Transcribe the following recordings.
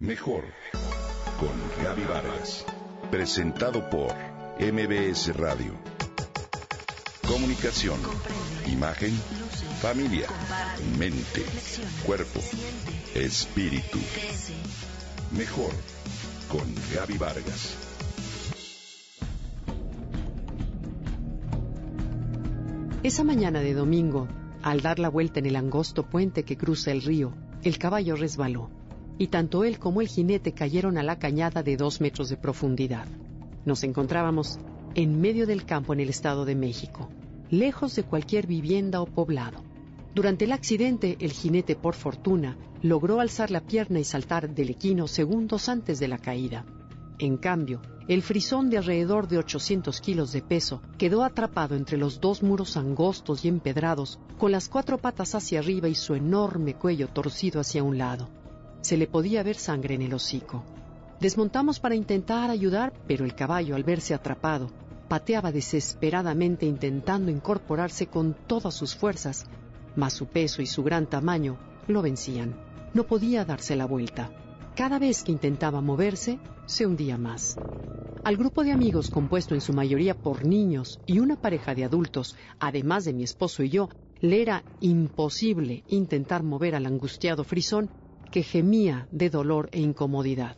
Mejor con Gaby Vargas. Presentado por MBS Radio. Comunicación, imagen, familia, mente, cuerpo, espíritu. Mejor con Gaby Vargas. Esa mañana de domingo, al dar la vuelta en el angosto puente que cruza el río, el caballo resbaló, y tanto él como el jinete cayeron a la cañada de dos metros de profundidad. Nos encontrábamos en medio del campo en el Estado de México, lejos de cualquier vivienda o poblado. Durante el accidente, el jinete, por fortuna, logró alzar la pierna y saltar del equino segundos antes de la caída. En cambio, el frisón de alrededor de 800 kilos de peso quedó atrapado entre los dos muros angostos y empedrados, con las cuatro patas hacia arriba y su enorme cuello torcido hacia un lado. Se le podía ver sangre en el hocico. Desmontamos para intentar ayudar, pero el caballo, al verse atrapado, pateaba desesperadamente intentando incorporarse con todas sus fuerzas, mas su peso y su gran tamaño lo vencían. No podía darse la vuelta. Cada vez que intentaba moverse, se hundía más. Al grupo de amigos compuesto en su mayoría por niños y una pareja de adultos, además de mi esposo y yo, le era imposible intentar mover al angustiado frisón que gemía de dolor e incomodidad.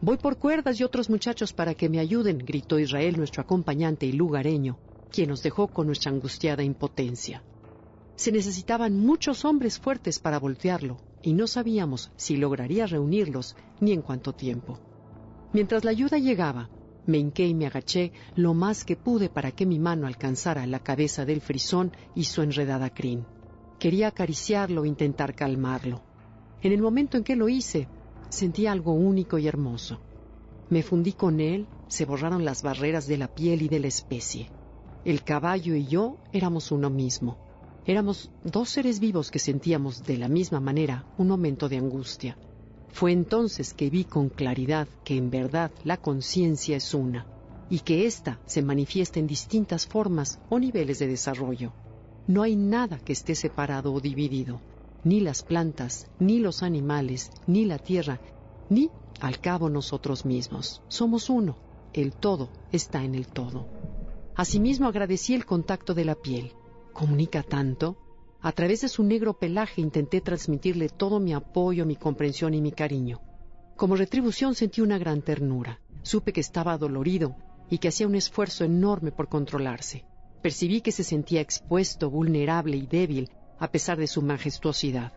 Voy por cuerdas y otros muchachos para que me ayuden, gritó Israel, nuestro acompañante y lugareño, quien nos dejó con nuestra angustiada impotencia. Se necesitaban muchos hombres fuertes para voltearlo, y no sabíamos si lograría reunirlos ni en cuánto tiempo. Mientras la ayuda llegaba, me hinqué y me agaché lo más que pude para que mi mano alcanzara la cabeza del frisón y su enredada crin. Quería acariciarlo e intentar calmarlo. En el momento en que lo hice, sentí algo único y hermoso. Me fundí con él, se borraron las barreras de la piel y de la especie. El caballo y yo éramos uno mismo. Éramos dos seres vivos que sentíamos de la misma manera un momento de angustia. Fue entonces que vi con claridad que en verdad la conciencia es una y que ésta se manifiesta en distintas formas o niveles de desarrollo. No hay nada que esté separado o dividido, ni las plantas, ni los animales, ni la tierra, ni al cabo nosotros mismos. Somos uno, el todo está en el todo. Asimismo agradecí el contacto de la piel comunica tanto. A través de su negro pelaje intenté transmitirle todo mi apoyo, mi comprensión y mi cariño. Como retribución sentí una gran ternura. Supe que estaba dolorido y que hacía un esfuerzo enorme por controlarse. Percibí que se sentía expuesto, vulnerable y débil a pesar de su majestuosidad.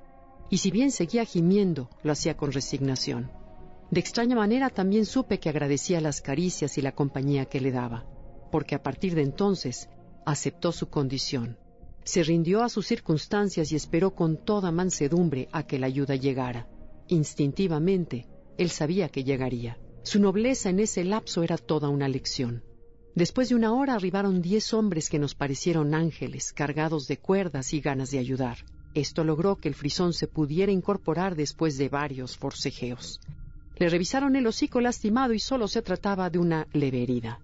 Y si bien seguía gimiendo, lo hacía con resignación. De extraña manera también supe que agradecía las caricias y la compañía que le daba, porque a partir de entonces aceptó su condición se rindió a sus circunstancias y esperó con toda mansedumbre a que la ayuda llegara. Instintivamente, él sabía que llegaría. Su nobleza en ese lapso era toda una lección. Después de una hora arribaron diez hombres que nos parecieron ángeles, cargados de cuerdas y ganas de ayudar. Esto logró que el frisón se pudiera incorporar después de varios forcejeos. Le revisaron el hocico lastimado y solo se trataba de una leve herida.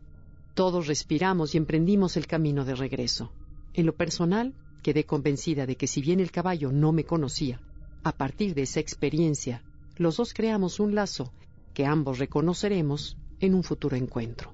Todos respiramos y emprendimos el camino de regreso. En lo personal, quedé convencida de que si bien el caballo no me conocía, a partir de esa experiencia, los dos creamos un lazo que ambos reconoceremos en un futuro encuentro.